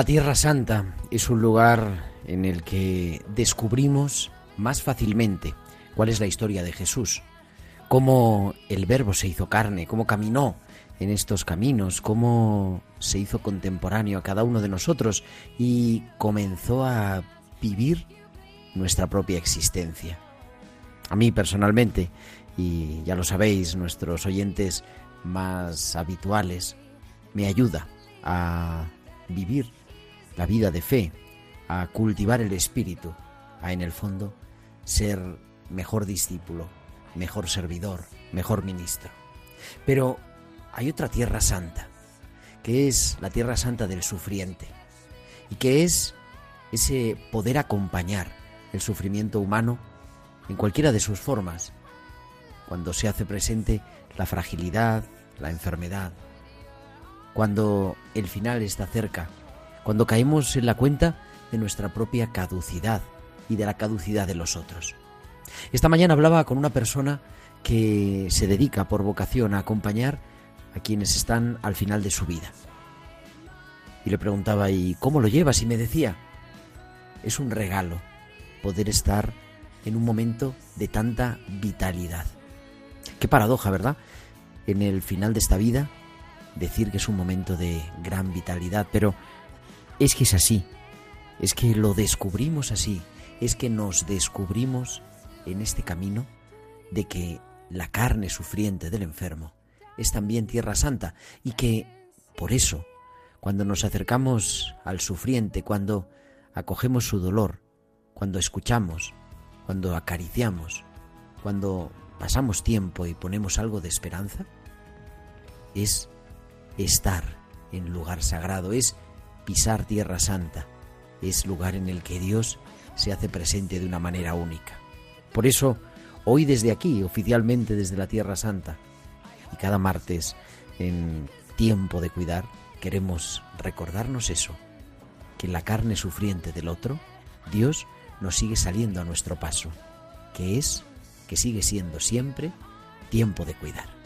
La Tierra Santa es un lugar en el que descubrimos más fácilmente cuál es la historia de Jesús, cómo el Verbo se hizo carne, cómo caminó en estos caminos, cómo se hizo contemporáneo a cada uno de nosotros y comenzó a vivir nuestra propia existencia. A mí personalmente, y ya lo sabéis, nuestros oyentes más habituales, me ayuda a vivir la vida de fe, a cultivar el espíritu, a en el fondo ser mejor discípulo, mejor servidor, mejor ministro. Pero hay otra tierra santa, que es la tierra santa del sufriente, y que es ese poder acompañar el sufrimiento humano en cualquiera de sus formas, cuando se hace presente la fragilidad, la enfermedad, cuando el final está cerca, cuando caemos en la cuenta de nuestra propia caducidad y de la caducidad de los otros. Esta mañana hablaba con una persona que se dedica por vocación a acompañar a quienes están al final de su vida. Y le preguntaba, ¿y cómo lo llevas? Y me decía, es un regalo poder estar en un momento de tanta vitalidad. Qué paradoja, ¿verdad? En el final de esta vida, decir que es un momento de gran vitalidad, pero es que es así, es que lo descubrimos así, es que nos descubrimos en este camino de que la carne sufriente del enfermo es también tierra santa y que por eso, cuando nos acercamos al sufriente, cuando acogemos su dolor, cuando escuchamos, cuando acariciamos, cuando pasamos tiempo y ponemos algo de esperanza, es estar en lugar sagrado, es pisar tierra santa, es lugar en el que Dios se hace presente de una manera única. Por eso, hoy desde aquí, oficialmente desde la Tierra Santa, y cada martes en tiempo de cuidar, queremos recordarnos eso, que en la carne sufriente del otro, Dios nos sigue saliendo a nuestro paso, que es, que sigue siendo siempre, tiempo de cuidar.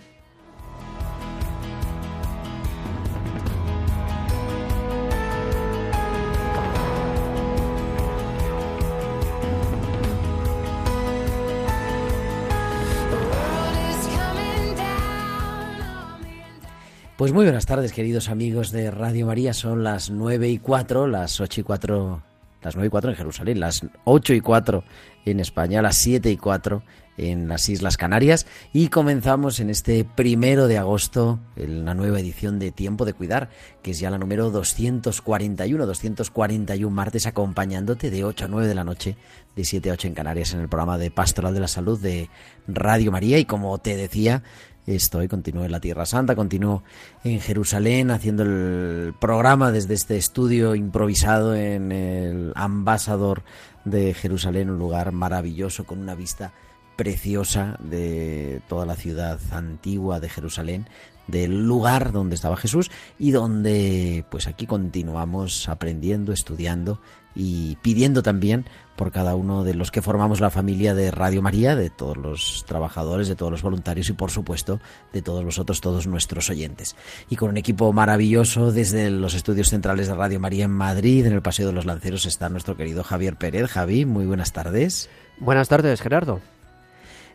Pues muy buenas tardes, queridos amigos de Radio María. Son las nueve y cuatro, las ocho y cuatro, las nueve y cuatro en Jerusalén, las ocho y cuatro en España, las siete y cuatro en las Islas Canarias y comenzamos en este primero de agosto en la nueva edición de Tiempo de Cuidar, que es ya la número 241, 241 martes acompañándote de 8 a 9 de la noche, de 7 a 8 en Canarias en el programa de Pastoral de la Salud de Radio María y como te decía, Estoy, continúo en la Tierra Santa, continúo en Jerusalén haciendo el programa desde este estudio improvisado en el Ambasador de Jerusalén, un lugar maravilloso con una vista preciosa de toda la ciudad antigua de Jerusalén, del lugar donde estaba Jesús y donde pues aquí continuamos aprendiendo, estudiando y pidiendo también por cada uno de los que formamos la familia de Radio María, de todos los trabajadores, de todos los voluntarios y por supuesto de todos vosotros, todos nuestros oyentes. Y con un equipo maravilloso desde los estudios centrales de Radio María en Madrid, en el Paseo de los Lanceros, está nuestro querido Javier Pérez. Javi, muy buenas tardes. Buenas tardes, Gerardo.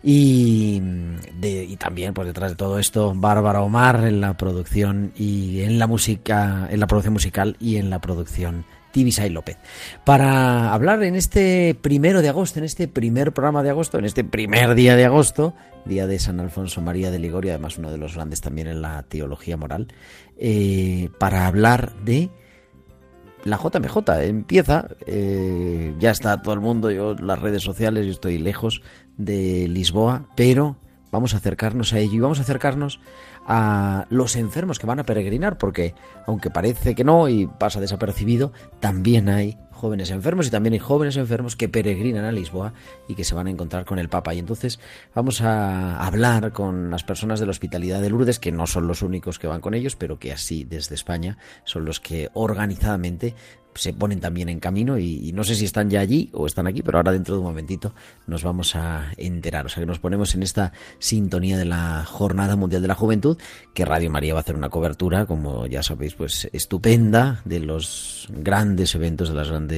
Y, y, también, pues detrás de todo esto, Bárbara Omar en la producción y en la música, en la producción musical y en la producción Tibisay López, para hablar en este primero de agosto, en este primer programa de agosto, en este primer día de agosto, día de San Alfonso María de Ligorio, además uno de los grandes también en la teología moral, eh, para hablar de la JMJ. Empieza, eh, ya está todo el mundo, yo las redes sociales, yo estoy lejos de Lisboa, pero vamos a acercarnos a ello y vamos a acercarnos a los enfermos que van a peregrinar, porque aunque parece que no y pasa desapercibido, también hay jóvenes enfermos y también hay jóvenes enfermos que peregrinan a Lisboa y que se van a encontrar con el Papa. Y entonces vamos a hablar con las personas de la Hospitalidad de Lourdes, que no son los únicos que van con ellos, pero que así desde España son los que organizadamente se ponen también en camino y, no sé si están ya allí o están aquí, pero ahora dentro de un momentito nos vamos a enterar. O sea que nos ponemos en esta sintonía de la Jornada Mundial de la Juventud, que Radio María va a hacer una cobertura, como ya sabéis, pues estupenda de los grandes eventos, de las grandes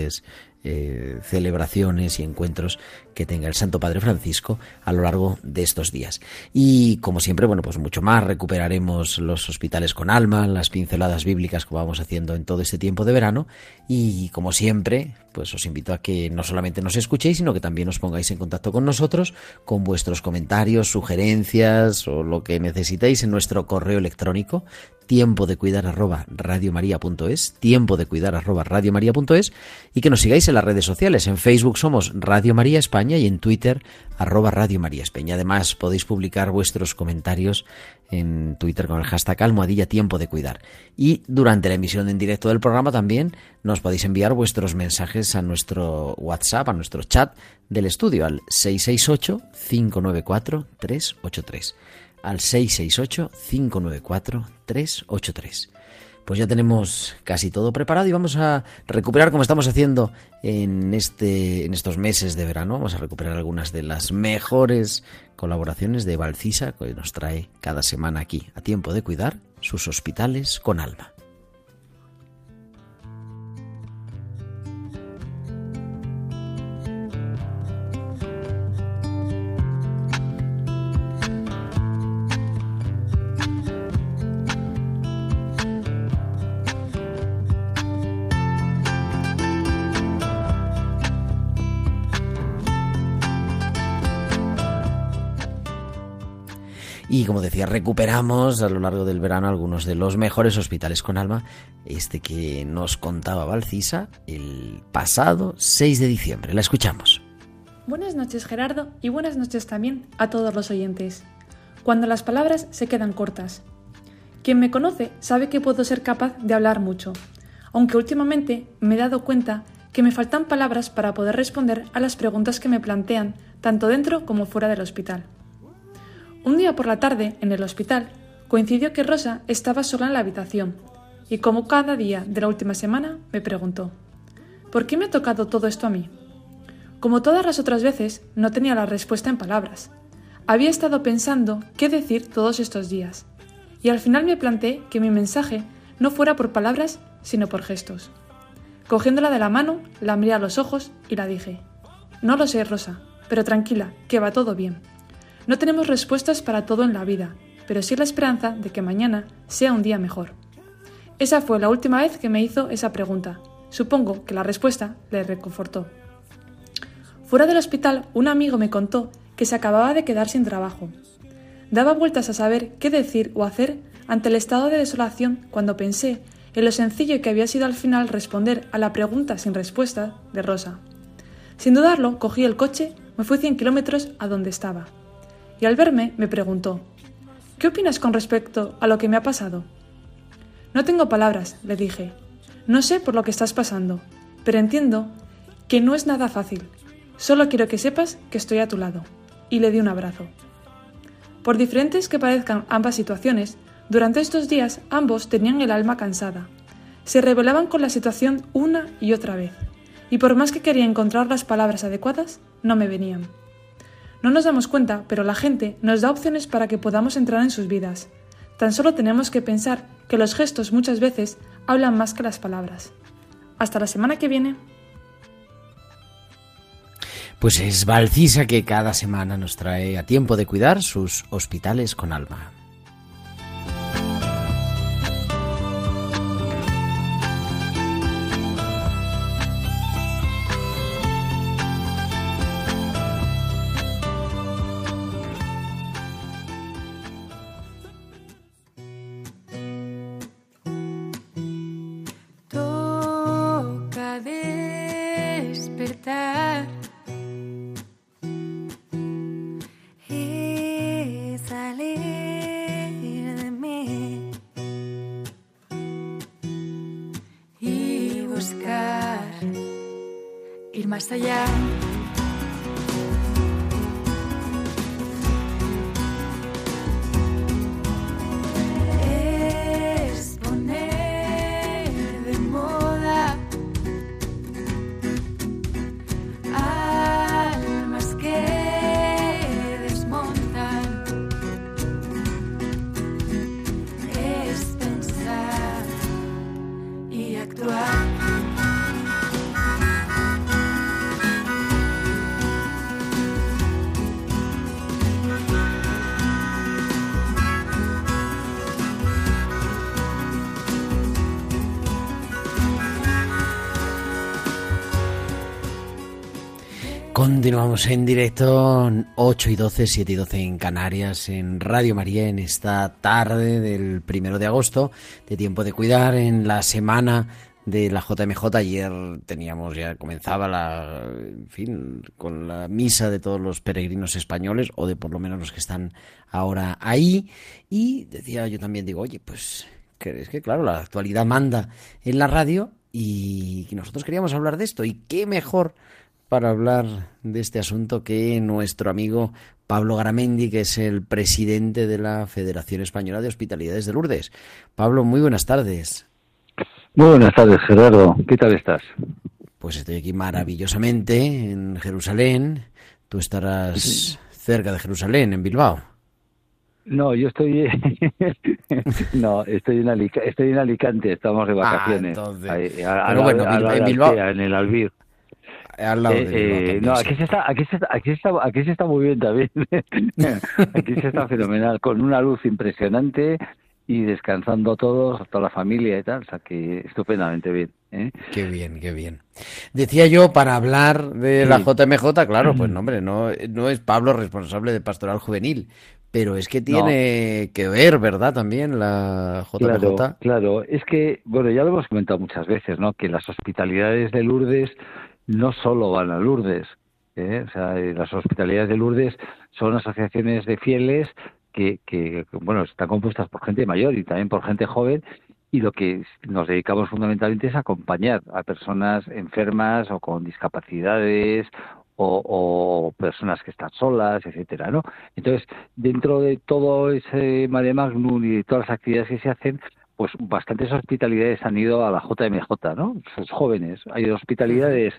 eh, celebraciones y encuentros que tenga el Santo Padre Francisco a lo largo de estos días. Y como siempre, bueno, pues mucho más, recuperaremos los hospitales con alma, las pinceladas bíblicas que vamos haciendo en todo este tiempo de verano y como siempre, pues os invito a que no solamente nos escuchéis, sino que también os pongáis en contacto con nosotros con vuestros comentarios, sugerencias o lo que necesitéis en nuestro correo electrónico tiempo de cuidar arroba radiomaria.es, tiempo de cuidar arroba radiomaria.es y que nos sigáis en las redes sociales. En Facebook somos Radio María España y en Twitter arroba Radio María España. Además podéis publicar vuestros comentarios en Twitter con el hashtag almohadilla tiempo de cuidar. Y durante la emisión en directo del programa también nos podéis enviar vuestros mensajes a nuestro WhatsApp, a nuestro chat del estudio al 668 594 383 al 668-594-383. Pues ya tenemos casi todo preparado y vamos a recuperar como estamos haciendo en, este, en estos meses de verano. Vamos a recuperar algunas de las mejores colaboraciones de Valcisa que nos trae cada semana aquí a tiempo de cuidar sus hospitales con alma. Y como decía, recuperamos a lo largo del verano algunos de los mejores hospitales con alma, este que nos contaba Valcisa el pasado 6 de diciembre. La escuchamos. Buenas noches Gerardo y buenas noches también a todos los oyentes. Cuando las palabras se quedan cortas. Quien me conoce sabe que puedo ser capaz de hablar mucho, aunque últimamente me he dado cuenta que me faltan palabras para poder responder a las preguntas que me plantean tanto dentro como fuera del hospital. Un día por la tarde, en el hospital, coincidió que Rosa estaba sola en la habitación y como cada día de la última semana me preguntó, ¿por qué me ha tocado todo esto a mí? Como todas las otras veces, no tenía la respuesta en palabras. Había estado pensando qué decir todos estos días y al final me planteé que mi mensaje no fuera por palabras, sino por gestos. Cogiéndola de la mano, la miré a los ojos y la dije, no lo sé, Rosa, pero tranquila, que va todo bien. No tenemos respuestas para todo en la vida, pero sí la esperanza de que mañana sea un día mejor. Esa fue la última vez que me hizo esa pregunta. Supongo que la respuesta le reconfortó. Fuera del hospital, un amigo me contó que se acababa de quedar sin trabajo. Daba vueltas a saber qué decir o hacer ante el estado de desolación cuando pensé en lo sencillo que había sido al final responder a la pregunta sin respuesta de Rosa. Sin dudarlo, cogí el coche, me fui 100 kilómetros a donde estaba y al verme me preguntó, ¿qué opinas con respecto a lo que me ha pasado? No tengo palabras, le dije. No sé por lo que estás pasando, pero entiendo que no es nada fácil. Solo quiero que sepas que estoy a tu lado. Y le di un abrazo. Por diferentes que parezcan ambas situaciones, Durante estos días ambos tenían el alma cansada. Se rebelaban con la situación una y otra vez, y por más que quería encontrar las palabras adecuadas, no me venían. No nos damos cuenta, pero la gente nos da opciones para que podamos entrar en sus vidas. Tan solo tenemos que pensar que los gestos muchas veces hablan más que las palabras. Hasta la semana que viene. Pues es Valcisa que cada semana nos trae a tiempo de cuidar sus hospitales con alma. Continuamos en directo 8 y 12, 7 y 12 en Canarias, en Radio María, en esta tarde del primero de agosto, de tiempo de cuidar, en la semana de la JMJ. Ayer teníamos ya, comenzaba la, fin, con la misa de todos los peregrinos españoles, o de por lo menos los que están ahora ahí. Y decía yo también, digo, oye, pues es que claro, la actualidad manda en la radio y nosotros queríamos hablar de esto. Y qué mejor para hablar de este asunto que nuestro amigo Pablo Garamendi, que es el presidente de la Federación Española de Hospitalidades de Lourdes. Pablo, muy buenas tardes. Muy buenas tardes, Gerardo. ¿Qué tal estás? Pues estoy aquí maravillosamente en Jerusalén. Tú estarás cerca de Jerusalén, en Bilbao. No, yo estoy. no, estoy en, Alica- estoy en Alicante, estamos de vacaciones. Ah, entonces. Ahí, a- a Pero bueno, a en Bilbao- Altea, En el Albir. Al lado Eh, de eh, no, aquí se, está, aquí, se está, aquí, se está, aquí se está muy bien también. aquí se está fenomenal, con una luz impresionante y descansando todos, toda la familia y tal. O sea que estupendamente bien. ¿eh? Qué bien, qué bien. Decía yo, para hablar de la Sí. JMJ, claro, pues no, hombre, no, no es Pablo responsable de Pastoral Juvenil, pero es que tiene que ver, ¿verdad? También la JMJ. Claro, claro. Es que, bueno, ya lo hemos comentado muchas veces, ¿no? Que las hospitalidades de Lourdes no solo van a Lourdes. ¿eh? O sea, eh, las hospitalidades de Lourdes son asociaciones de fieles que, que, bueno, están compuestas por gente mayor y también por gente joven y lo que nos dedicamos fundamentalmente es acompañar a personas enfermas o con discapacidades o, o personas que están solas, etcétera, ¿no? Entonces, dentro de todo ese mare magnum y de todas las actividades que se hacen, pues bastantes hospitalidades han ido a la JMJ, ¿no? Sus jóvenes. Hay hospitalidades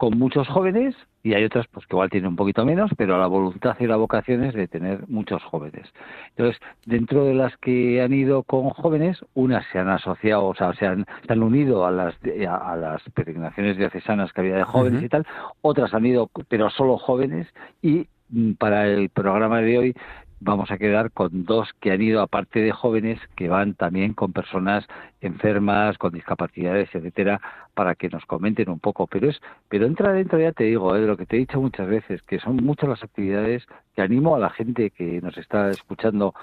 con muchos jóvenes y hay otras pues que igual tienen un poquito menos, pero la voluntad y la vocación es de tener muchos jóvenes. Entonces, dentro de las que han ido con jóvenes, unas se han asociado, o sea, se han, se han unido a las a, a las peregrinaciones diocesanas que había de jóvenes y tal, otras han ido, pero solo jóvenes, y mm, para el programa de hoy vamos a quedar con dos que han ido aparte de jóvenes que van también con personas enfermas, con discapacidades, etcétera, para que nos comenten un poco. Pero es, pero entra dentro, ya te digo, eh, de lo que te he dicho muchas veces, que son muchas las actividades que animo a la gente que nos está escuchando,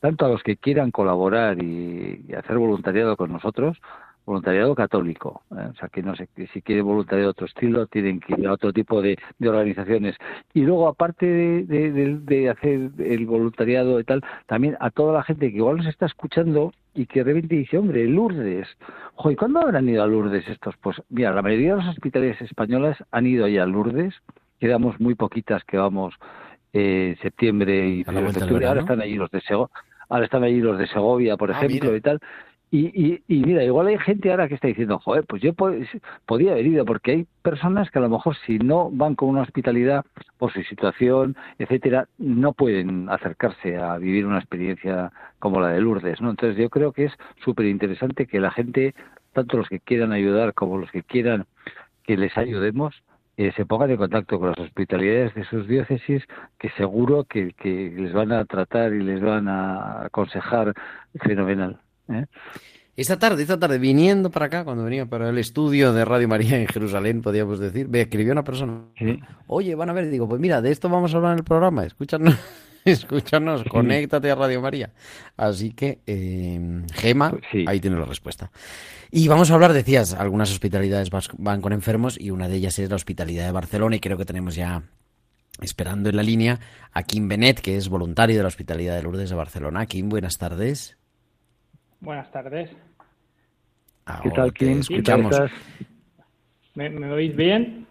tanto a los que quieran colaborar y, y hacer voluntariado con nosotros, voluntariado católico, ¿eh? o sea que no sé que si quieren voluntariado de otro estilo tienen que ir a otro tipo de, de organizaciones y luego aparte de, de- de- de hacer el voluntariado y tal también a toda la gente que igual nos está escuchando y que de repente dice hombre Lourdes, joder, ¿cuándo habrán ido a Lourdes estos? Pues mira la mayoría de las hospitales españolas han ido ya a Lourdes quedamos muy poquitas que vamos eh, en septiembre y octubre. ahora están allí los de Sego ahora están allí los de Segovia, por Ah, ejemplo, mira. y tal. Y, y, y mira, igual hay gente ahora que está diciendo, joder, pues yo po- podía haber ido, porque hay personas que a lo mejor si no van con una hospitalidad por su situación, etcétera, no pueden acercarse a vivir una experiencia como la de Lourdes, ¿no? Entonces yo creo que es súper interesante que la gente, tanto los que quieran ayudar como los que quieran que les ayudemos, eh, se pongan en contacto con las hospitalidades de sus diócesis, que seguro que les van a tratar y les van a aconsejar fenomenal. ¿Eh? Esta tarde, esta tarde, viniendo para acá, cuando venía para el estudio de Radio María en Jerusalén, podríamos decir, me escribió una persona. Sí. Oye, van a ver, digo, pues mira, de esto vamos a hablar en el programa, escúchanos, escúchanos, conéctate a Radio María. Así que, eh, Gema, Pues sí. ahí tiene la respuesta. Y vamos a hablar, decías, algunas hospitalidades van con enfermos y una de ellas es la hospitalidad de Barcelona y creo que tenemos ya esperando en la línea a Kim Benet, que es voluntario de la hospitalidad de Lourdes de Barcelona. Kim, buenas tardes. Buenas tardes. ¿Qué Ahora tal, Kim? ¿Qué escuchamos. ¿Me, me oís bien?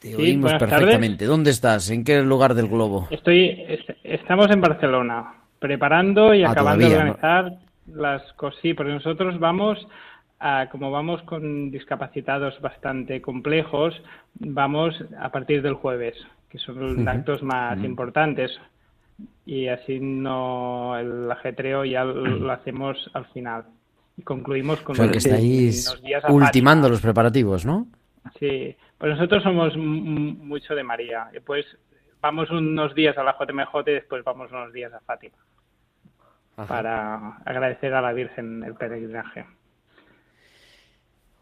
Te Sí, oímos buenas tardes. perfectamente. ¿Dónde estás? ¿En qué lugar del globo? Estoy, es- estamos en Barcelona, preparando y Ah, acabando de organizar las cosas. Sí, porque nosotros vamos, a, como vamos con discapacitados bastante complejos, vamos a partir del jueves, que son los actos más importantes. Y así no el ajetreo ya lo, hacemos al final. Y concluimos con O sea, que unos estáis días ultimando los preparativos, ¿no? Sí, pues nosotros somos mucho de María. Después vamos unos días a la JMJ y después vamos unos días a Fátima para agradecer a la Virgen el peregrinaje.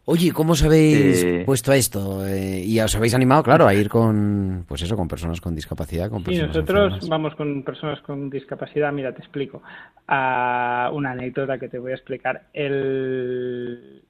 Oye, ¿cómo os habéis Eh. puesto a esto? Eh, y os habéis animado, claro, a ir con, pues eso, con personas con discapacidad, con Sí, personas nosotros enfermas. vamos con personas con discapacidad. Mira, te explico. Ah, una anécdota que te voy a explicar. El,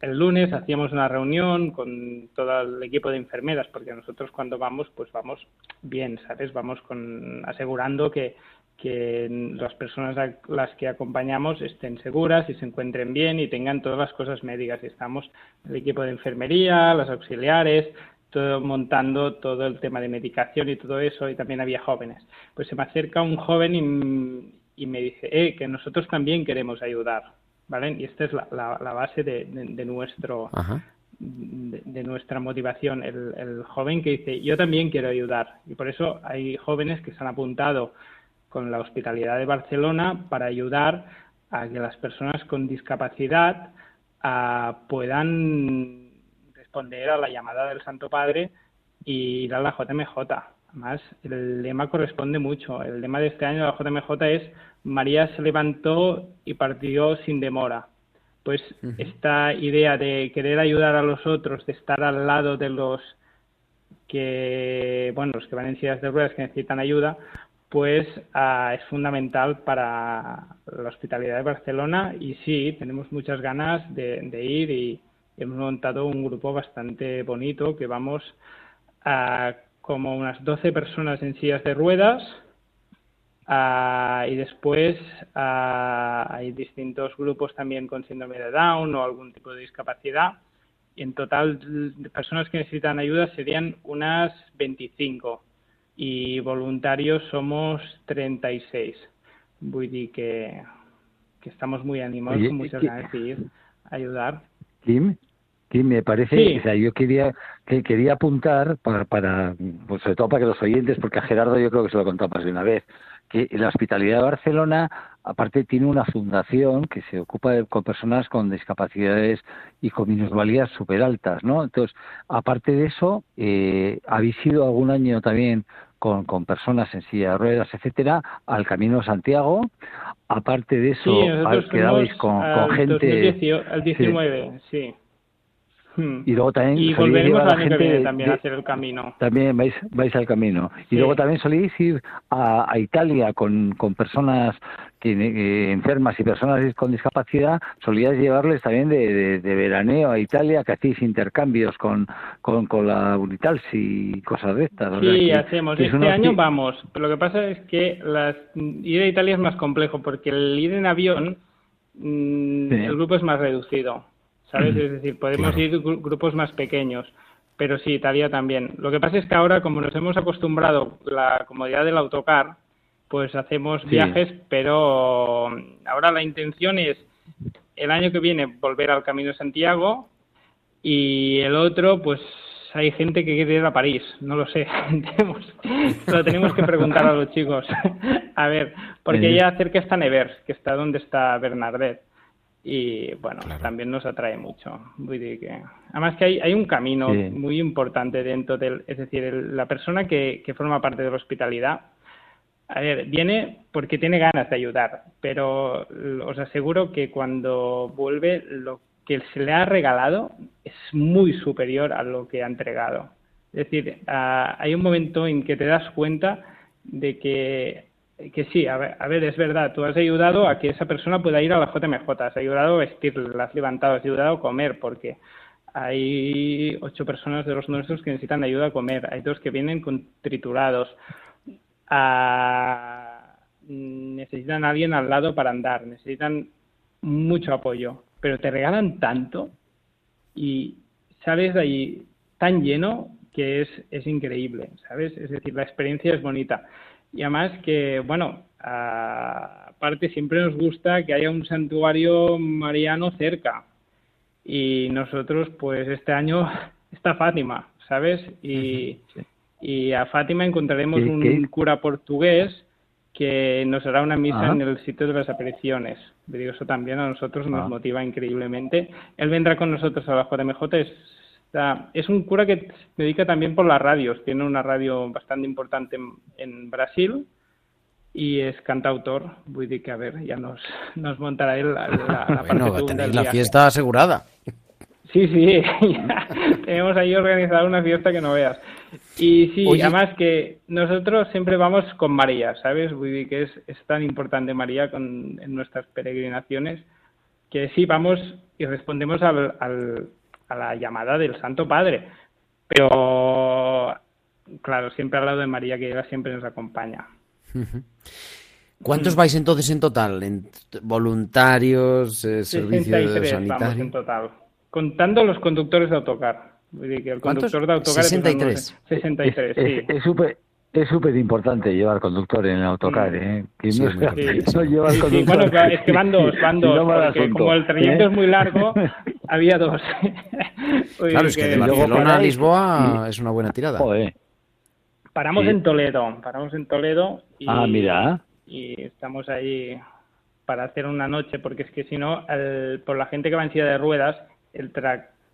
el lunes hacíamos una reunión con todo el equipo de enfermeras, porque nosotros cuando vamos, pues vamos bien, ¿sabes? Vamos con asegurando que, que las personas a las que acompañamos estén seguras y se encuentren bien y tengan todas las cosas médicas. Y estamos el equipo de enfermería, las auxiliares, todo montando todo el tema de medicación y todo eso, y también había jóvenes. Pues se me acerca un joven y, y me dice, eh, que nosotros también queremos ayudar, ¿vale? Y esta es la, la- la base de, de- de nuestro Ajá. de, de nuestra motivación, el, el joven que dice, yo también quiero ayudar. Y por eso hay jóvenes que se han apuntado con la hospitalidad de Barcelona para ayudar a que las personas con discapacidad ah, puedan responder a la llamada del Santo Padre y ir a la JMJ. Además, el lema corresponde mucho. El lema de este año de la JMJ es María se levantó y partió sin demora. Pues esta idea de querer ayudar a los otros, de estar al lado de los que, bueno, los que van en sillas de ruedas que necesitan ayuda, pues ah, es fundamental para la hospitalidad de Barcelona y sí, tenemos muchas ganas de, ir y hemos montado un grupo bastante bonito que vamos a como unas 12 personas en sillas de ruedas ah, y después ah, hay distintos grupos también con síndrome de Down o algún tipo de discapacidad. Y en total personas que necesitan ayuda serían unas 25 y voluntarios somos 36. Vull dir que, que estamos muy animados, Oye, con muchas ¿qué- ganas de ir a ayudar. Kim, Kim, me parece, Sí. o sea, yo quería que quería apuntar para, para pues sobre todo para que los oyentes, porque a Gerardo yo creo que se lo he contado más de una vez, que la Hospitalidad de Barcelona, aparte tiene una fundación que se ocupa de- con personas con discapacidades y con minusvalías súper altas, ¿no? Entonces, aparte de eso, eh, habéis ido algún año también con, con personas en silla de ruedas, etcétera, al Camino de Santiago. Aparte de eso, Sí, quedabais con, al con gente 2018 al 19, sí. Hmm. y luego también Y volveremos a que viene de- también a de- hacer el camino. también vais vais al camino y Sí. luego también soléis ir a, a Italia con, con personas que, eh, enfermas y personas con discapacidad solíais llevarles también de, de- de veraneo a Italia que hacéis intercambios con, con, con la Unital y cosas de estas o sea Sí, hacemos. es Este una año vamos. Pero lo que pasa es que las, ir a Italia es más complejo porque el ir en avión, mm, Sí. el grupo es más reducido. ¿Sabes? Es decir, podemos Claro. ir gru- grupos más pequeños. Pero sí, Italia también. Lo que pasa es que ahora, como nos hemos acostumbrado la comodidad del autocar, pues hacemos viajes, pero ahora la intención es el año que viene volver al Camino de Santiago y el otro, pues hay gente que quiere ir a París, no lo sé, lo tenemos que preguntar a los chicos. a ver, porque ya cerca está Nevers, que está donde está Bernardet. Y bueno, también nos atrae mucho. Además que hay, hay un camino muy importante dentro del... Es decir, la persona que, que forma parte de la hospitalidad, a ver, viene porque tiene ganas de ayudar, pero os aseguro que cuando vuelve lo que se le ha regalado es muy superior a lo que ha entregado. Es decir, hay un momento en que te das cuenta de que, que sí, a ver, es verdad, tú has ayudado a que esa persona pueda ir a la JMJ, has ayudado a vestirla, la has levantado, has ayudado a comer, porque hay ocho personas de los nuestros que necesitan ayuda a comer, hay dos que vienen con triturados, necesitan a alguien al lado para andar, necesitan mucho apoyo pero te regalan tanto y sales de ahí tan lleno que es, es increíble, ¿sabes? Es decir, la experiencia es bonita. Y además que, bueno, aparte siempre nos gusta que haya un santuario mariano cerca. Y nosotros, pues este año está Fátima, ¿sabes? Y, y a Fátima encontraremos un cura portugués que nos hará una misa en el sitio de las apariciones. Digo, eso también a nosotros nos ah. motiva increíblemente. Él vendrá con nosotros a la JMJ. Es, es un cura que se dedica también por las radios. Tiene una radio bastante importante en, Brasil y es cantautor. Voy a que a ver, ya nos, nos montará él la, la, bueno, tenéis la fiesta asegurada. Sí, sí, tenemos ahí organizada una fiesta que no veas. Y sí, además que nosotros siempre vamos con María, ¿sabes? que es, es tan importante María con, en nuestras peregrinaciones que sí, vamos y respondemos al, al, a la llamada del Santo Padre. Pero, claro, siempre al lado de María, que ella siempre nos acompaña. ¿Cuántos vais entonces en total? ¿En voluntarios, eh, servicios sanitarios? En total contando los conductores de autocar. El conductor de autocar 63. 63, sí. Es súper es súper importante llevar conductor en el autocar, ¿eh? Que no, lleva el conductor. bueno, claro, es que van dos, van dos, porque como el trayecto ¿eh? es muy largo, había dos. claro, es que de Barcelona a Lisboa es una buena tirada. Paramos en Toledo, paramos en Toledo y, ah, mira. y estamos ahí para hacer una noche, porque es que si no, por la gente que va en silla de ruedas, el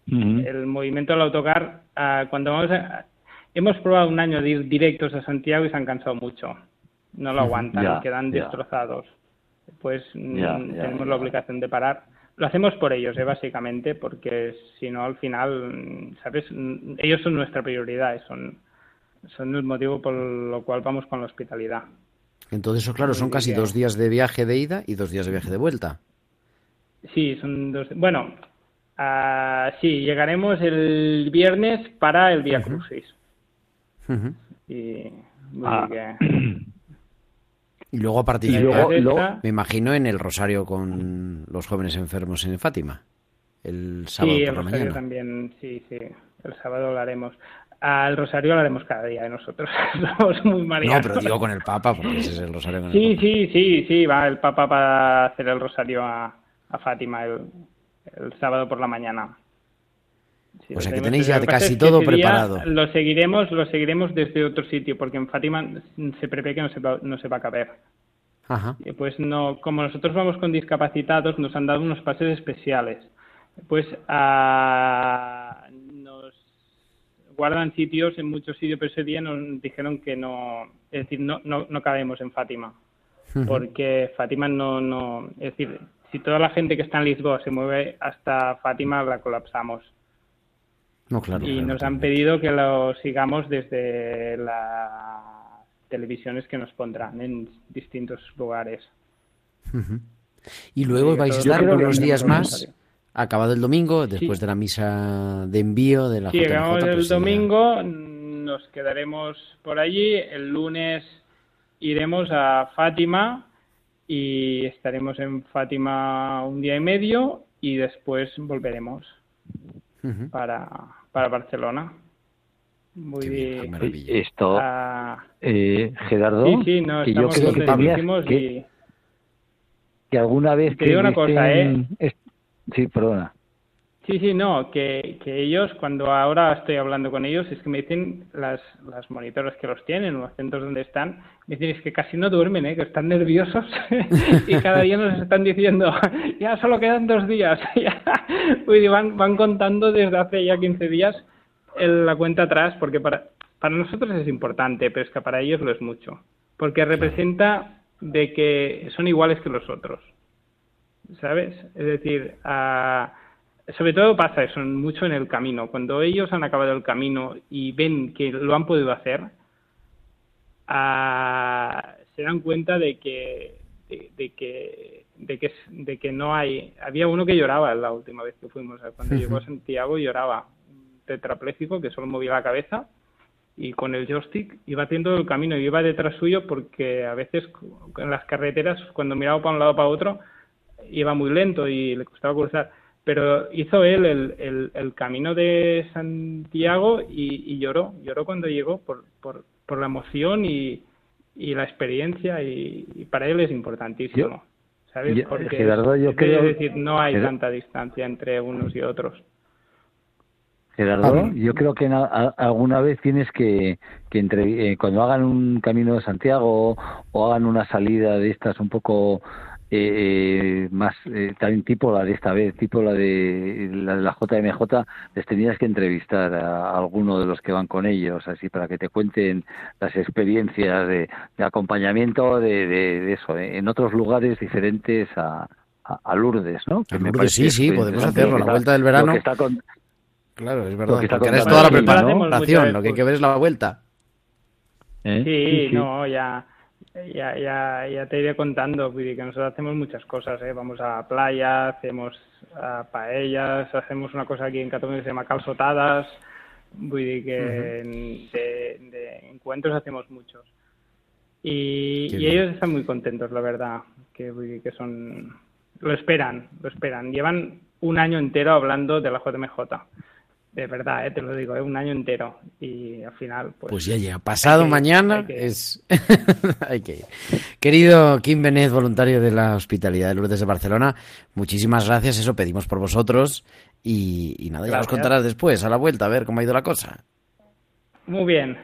el movimiento del autocar, ah, cuando vamos hemos probado un año de ir directos a Santiago y se han cansado mucho. No lo aguantan, quedan destrozados. Pues mm, tenemos la obligación de parar. Lo hacemos por ellos, eh, básicamente, porque si no, al final, ¿sabes? Ellos son nuestra prioridad, son, son el motivo por lo cual vamos con la hospitalidad. Entonces, claro, son casi dos días de viaje de ida y dos días de viaje de vuelta. Sí, son dos. Bueno, Ah, sí, llegaremos el viernes para el Via Crucis. y, ah. y, luego a partir de me imagino en el Rosario con los jóvenes enfermos en Fátima. El sábado sí, por el Rosario también, sí, sí. El sábado lo haremos. Al Rosario lo haremos cada día de nosotros. Somos muy marianos. No, pero digo con el Papa, porque ese es el Rosario sí, Sí, sí, sí, va el Papa para hacer el Rosario a, a Fátima el, el sábado por la mañana. o sea que tenéis ya casi todo preparado. Lo seguiremos, lo seguiremos desde otro sitio, porque en Fátima se prevé que no se va, no se va a caber. Ajá. Pues no, como nosotros vamos con discapacitados, nos han dado unos pases especiales. Pues a, nos guardan sitios en muchos sitios, pero ese día nos dijeron que no, es decir, no, no, no cabemos en Fátima, porque Fátima no, no, es decir, si toda la gente que está en Lisboa se mueve hasta Fátima, la colapsamos. y nos han pedido que lo sigamos desde las televisiones que nos pondrán en distintos lugares. Y luego vais a estar unos días más, acabado el domingo, después de la misa de envío de la Sí, llegamos el pues domingo, nos quedaremos por allí, el lunes iremos a Fátima y estaremos en Fátima un día y medio y después volveremos para, para Barcelona. Muy bien, maravilla. Esto, Ah, eh, Gerardo, sí, sí, no, que yo creo que tenías que, y- que alguna vez Te que digo una cosa, ¿eh? estén- es- Sí, perdona. Sí, sí, no, que, que ellos, cuando ahora estoy hablando con ellos, es que me dicen las, las monitoras que los tienen, los centros donde están, me dicen es que casi no duermen, ¿eh? que están nerviosos y cada día nos están diciendo, ya solo quedan dos días. Uy, van, van contando desde hace ya 15 días el- la cuenta atrás, porque para, para nosotros es importante, pero es que para ellos lo es mucho, porque representa de que son iguales que los otros. ¿sabes? Es decir, ah, sobre todo pasa eso mucho en el camino. Cuando ellos han acabado el camino y ven que lo han podido hacer, ah, se dan cuenta de que de, de que de que de que no hay había uno que lloraba la última vez que fuimos. Cuando llegó a Santiago lloraba tetrapléjico que solo movía la cabeza y con el joystick iba haciendo el camino y iba detrás suyo porque a veces en las carreteras cuando miraba para un lado para otro iba muy lento y le costaba cruzar pero hizo él el, el, el camino de Santiago y, y lloró lloró cuando llegó por, por, por la emoción y, y la experiencia y, y para él es importantísimo Yo- ¿sabes? yo- Porque Gerardo, yo creo- decir no hay Gerardo- tanta distancia entre unos y otros Gerardo, yo creo que a- alguna vez tienes que, que entre- eh, cuando hagan un camino de Santiago o hagan una salida de estas un poco eh, más eh, también tipo la de esta vez, tipo la de la de la JMJ, les tenías que entrevistar a, a alguno de los que van con ellos, así para que te cuenten las experiencias de, de acompañamiento de, de- de eso, eh, en otros lugares diferentes a, a, a Lourdes, ¿no? A me Lourdes, parece sí, sí, podemos hacerlo, lo la que vuelta del verano. que está con- Claro, es verdad. que está Porque ahora es toda la preparación, lo que hay que ver es la vuelta. ¿eh? Sí, no, ya, ya, ya, ya te iré contando, dir que nosotros hacemos muchas cosas, ¿eh? vamos a la playa, hacemos ah, paellas, hacemos una cosa aquí en Cataluña que se llama calzotadas, que de, de encuentros hacemos muchos. Y, ellos están muy contentos, la verdad, que, que son, lo esperan, lo esperan. Llevan un año entero hablando de la JMJ. De verdad, ¿eh? te lo digo, ¿eh? un año entero. Y al final, pues... Pues ya llega. Pasado hay que ir, mañana hay que ir. es. hay que ir. Querido Kim Benet, voluntario de la Hospitalidad de Lourdes de Barcelona, muchísimas gracias. Eso pedimos por vosotros. Y, y nada, ya nos Gracias. contarás después, a la vuelta, a ver cómo ha ido la cosa. Muy bien.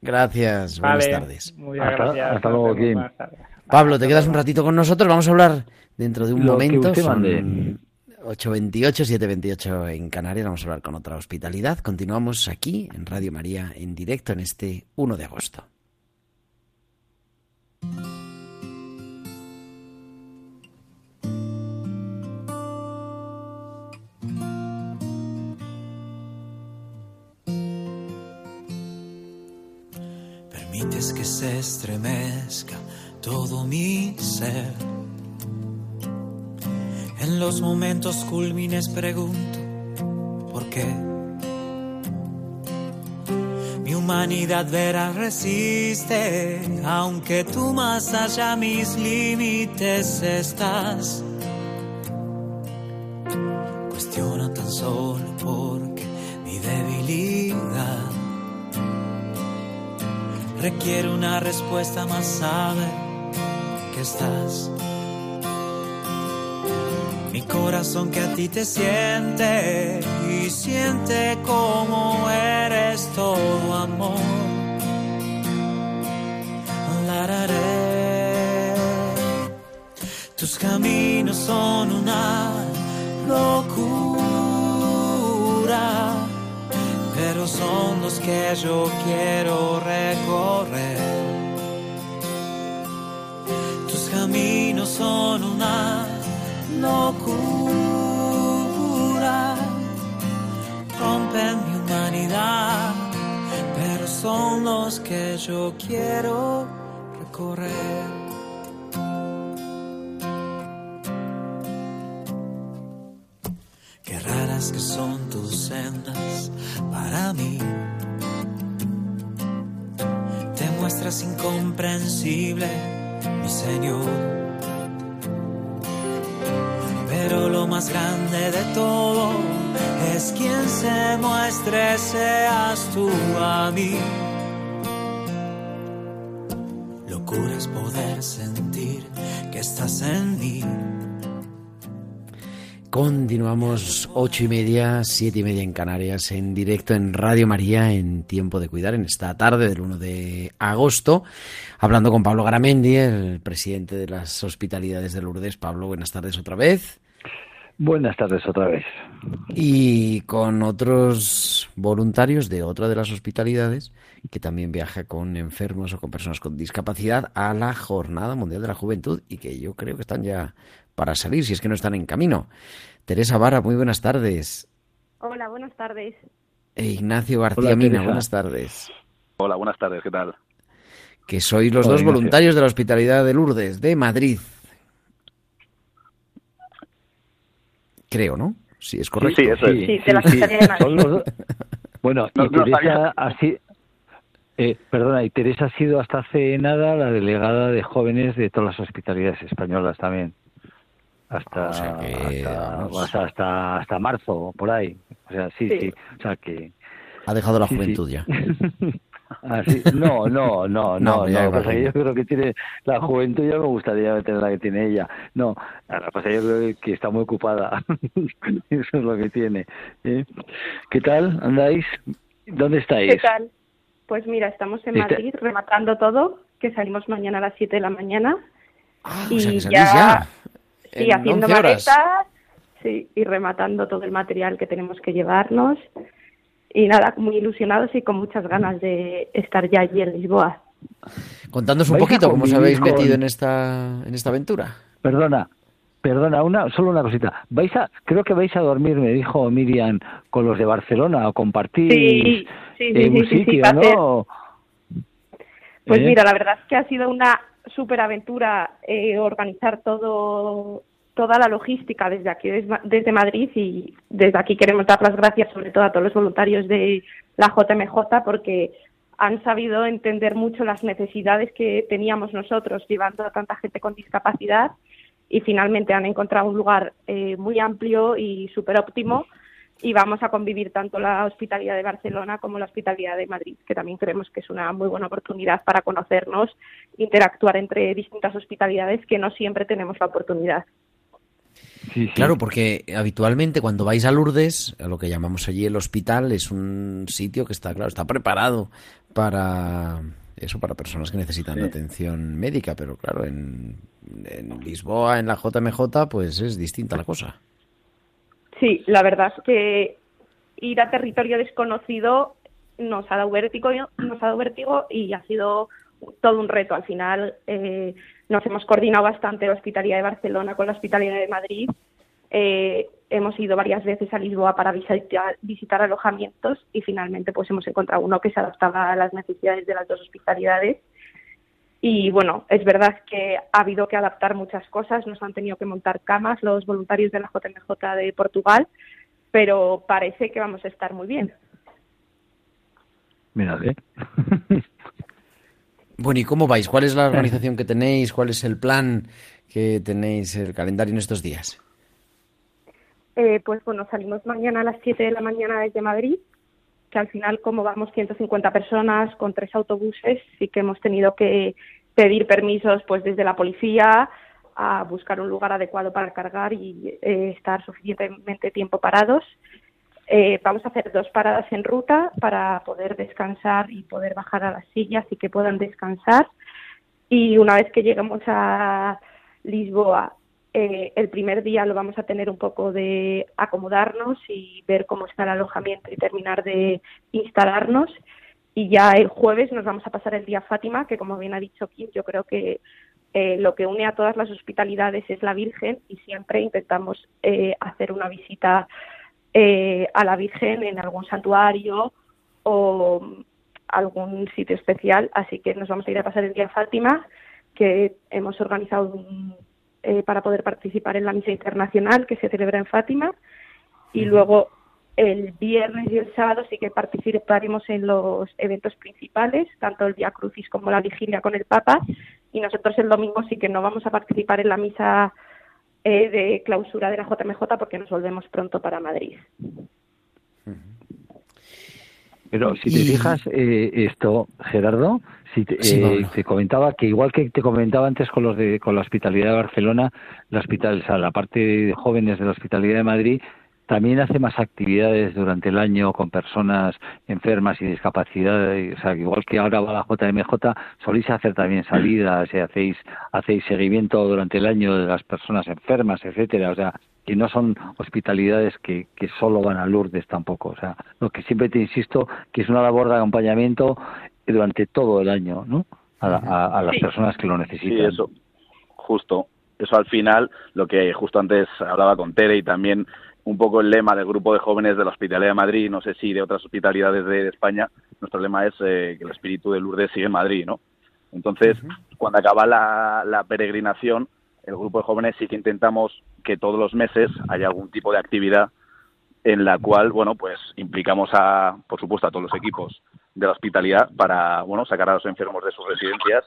Gracias, Vale. buenas tardes. Muy bien, Hasta- gracias. hasta luego. Kim. Buenas tardes. Pablo, te quedas un ratito con nosotros. Vamos a hablar dentro de un Lo que momento. usted Son mande. 8.28, 7.28 en Canarias. Vamos a hablar con otra hospitalidad. Continuamos aquí en Radio María en directo en este 1 de agosto. Permites que se estremezca todo mi ser. En los momentos culmines pregunto por qué. Mi humanidad verá resiste, aunque tú más allá mis límites estás. Cuestiona tan solo porque mi debilidad requiere una respuesta más sabe que estás. Corazón que a ti te siente y siente como eres todo amor. Tus caminos son una locura pero son los que yo quiero recorrer. Tus caminos son una locura, rompen mi humanidad, pero son los que yo quiero recorrer. Qué raras que son tus sendas para mí. Te muestras incomprensible, mi Señor. Más grande de todo es quien se muestre, seas tú a mí. Locura es poder sentir que estás en mí. Continuamos ocho y media, siete y media en Canarias, en directo en Radio María, en Tiempo de Cuidar, en esta tarde del 1 de agosto, hablando con Pablo Garamendi, el presidente de las Hospitalidades de Lourdes. Pablo, buenas tardes otra vez. Buenas tardes otra vez. Y con otros voluntarios de otra de las hospitalidades que también viaja con enfermos o con personas con discapacidad a la Jornada Mundial de la Juventud y que yo creo que están ya para salir, si es que no están en camino. Teresa Vara, muy buenas tardes. Hola, buenas tardes. E Ignacio García Hola, Mina, buenas tardes. Hola, buenas tardes, ¿qué tal? Que sois los Hola, dos Ignacio. voluntarios de la Hospitalidad de Lourdes, de Madrid. Creo, ¿no? Sí, es correcto. Sí, eso es. Sí, de la Secretaría de Madrid. Son los dos. Bueno, No, y no Teresa ha si- eh, perdona, y Teresa ha sido hasta hace nada la delegada de jóvenes de todas las hospitalidades españolas también. Hasta, O sea que, hasta, hasta, hasta, hasta marzo, por ahí. O sea, sí, sí. Sí. O sea que. Ha dejado la sí, sí. juventud ya. Ah. No, no, no, No, no, pasa que yo creo que tiene la juventud, ya me gustaría tener la que tiene ella. No, que pasa es que yo creo que está muy ocupada. Eso es lo que tiene. ¿eh? ¿Qué tal? ¿Andáis? ¿Dónde estáis? ¿Qué tal? Pues mira, estamos en Madrid rematando todo, que salimos mañana a las 7 de la mañana. Ah, Y o sea que salís ya- ya. Sí, en haciendo 11 horas. maletas, sí, y rematando todo el material que tenemos que llevarnos. Y nada, muy ilusionados y con muchas ganas de estar ya allí en Lisboa. Contándonos un ¿Vais a poquito cómo os habéis metido en esta, en esta aventura. Perdona, perdona, una, solo una cosita. Vais a, creo que vais a dormir, me dijo Miriam, con los de Barcelona o compartir Sí, sí, sí, en sí, un sí, sí, sitio. ¿no? Pues ¿Eh? mira, la verdad es que ha sido una súper aventura eh, organizar todo toda la logística desde aquí, des- desde Madrid y desde aquí queremos dar las gracias sobre todo a todos los voluntarios de la JMJ porque han sabido entender mucho las necesidades que teníamos nosotros llevando a tanta gente con discapacidad y finalmente han encontrado un lugar eh, muy amplio y súper óptimo y vamos a convivir tanto la hospitalidad de Barcelona como la hospitalidad de Madrid, que también creemos que es una muy buena oportunidad para conocernos, interactuar entre distintas hospitalidades que no siempre tenemos la oportunidad. Sí, sí. Claro, porque habitualmente cuando vais a Lourdes, a lo que llamamos allí el hospital, es un sitio que está, claro, está preparado para eso, para personas que necesitan atención médica, pero claro, en, en Lisboa, en la JMJ, pues es distinta la cosa. Sí, la verdad es que ir a territorio desconocido nos ha dado vértigo, nos ha dado vértigo y ha sido todo un reto. Al final eh, nos hemos coordinado bastante la Hospitalidad de Barcelona con la Hospitalidad de Madrid. Eh, hemos ido varias veces a Lisboa para visitar, visitar alojamientos y finalmente pues hemos encontrado uno que se adaptaba a las necesidades de las dos hospitalidades. Y bueno, es verdad que ha habido que adaptar muchas cosas, nos han tenido que montar camas los voluntarios de la JMJ de Portugal, pero parece que vamos a estar muy bien. Mira, ¿eh? Bueno, ¿y cómo vais? ¿Cuál es la organización que tenéis? ¿Cuál es el plan que tenéis, el calendario en estos días? Eh, pues bueno, salimos mañana a las 7 de la mañana desde Madrid, que al final como vamos 150 personas con tres autobuses, sí que hemos tenido que pedir permisos pues desde la policía a buscar un lugar adecuado para cargar y eh, estar suficientemente tiempo parados. Eh, vamos a hacer dos paradas en ruta para poder descansar y poder bajar a las sillas y que puedan descansar. Y una vez que lleguemos a Lisboa, eh, el primer día lo vamos a tener un poco de acomodarnos y ver cómo está el alojamiento y terminar de instalarnos. Y ya el jueves nos vamos a pasar el día Fátima, que como bien ha dicho Kim, yo creo que eh, lo que une a todas las hospitalidades es la Virgen y siempre intentamos eh, hacer una visita eh, a la Virgen en algún santuario o algún sitio especial. Así que nos vamos a ir a pasar el día en Fátima, que hemos organizado un, eh, para poder participar en la misa internacional que se celebra en Fátima. Y luego el viernes y el sábado sí que participaremos en los eventos principales, tanto el Via Crucis como la vigilia con el Papa. Y nosotros el domingo sí que no vamos a participar en la misa eh, de clausura de la JMJ porque nos volvemos pronto para Madrid. Pero si te Y- fijas, eh, esto, Gerardo, si te, Sí, eh, te comentaba que igual que te comentaba antes con los de con la hospitalidad de Barcelona, la hospital, o sea, la parte de jóvenes de la hospitalidad de Madrid también hace más actividades durante el año con personas enfermas y discapacidades, o sea, igual que ahora va la JMJ, soléis hacer también salidas, y hacéis hacéis seguimiento durante el año de las personas enfermas, etcétera, o sea, que no son hospitalidades que, que solo van a Lourdes tampoco, o sea, lo que siempre te insisto que es una labor de acompañamiento durante todo el año, ¿no? A, la- a- a las Sí. personas que lo Sí, necesitan. eso, justo. Eso al final, lo que justo antes hablaba con Tere y también un poco el lema del grupo de jóvenes de la Hospitalidad de Madrid, no sé si de otras hospitalidades de España, nuestro lema es eh, que el espíritu de Lourdes sigue en Madrid, ¿no? Entonces, cuando acaba la, la peregrinación, el grupo de jóvenes sí que intentamos que todos los meses haya algún tipo de actividad en la cual, bueno, pues implicamos a, por supuesto, a todos los equipos de la hospitalidad para, bueno, sacar a los enfermos de sus residencias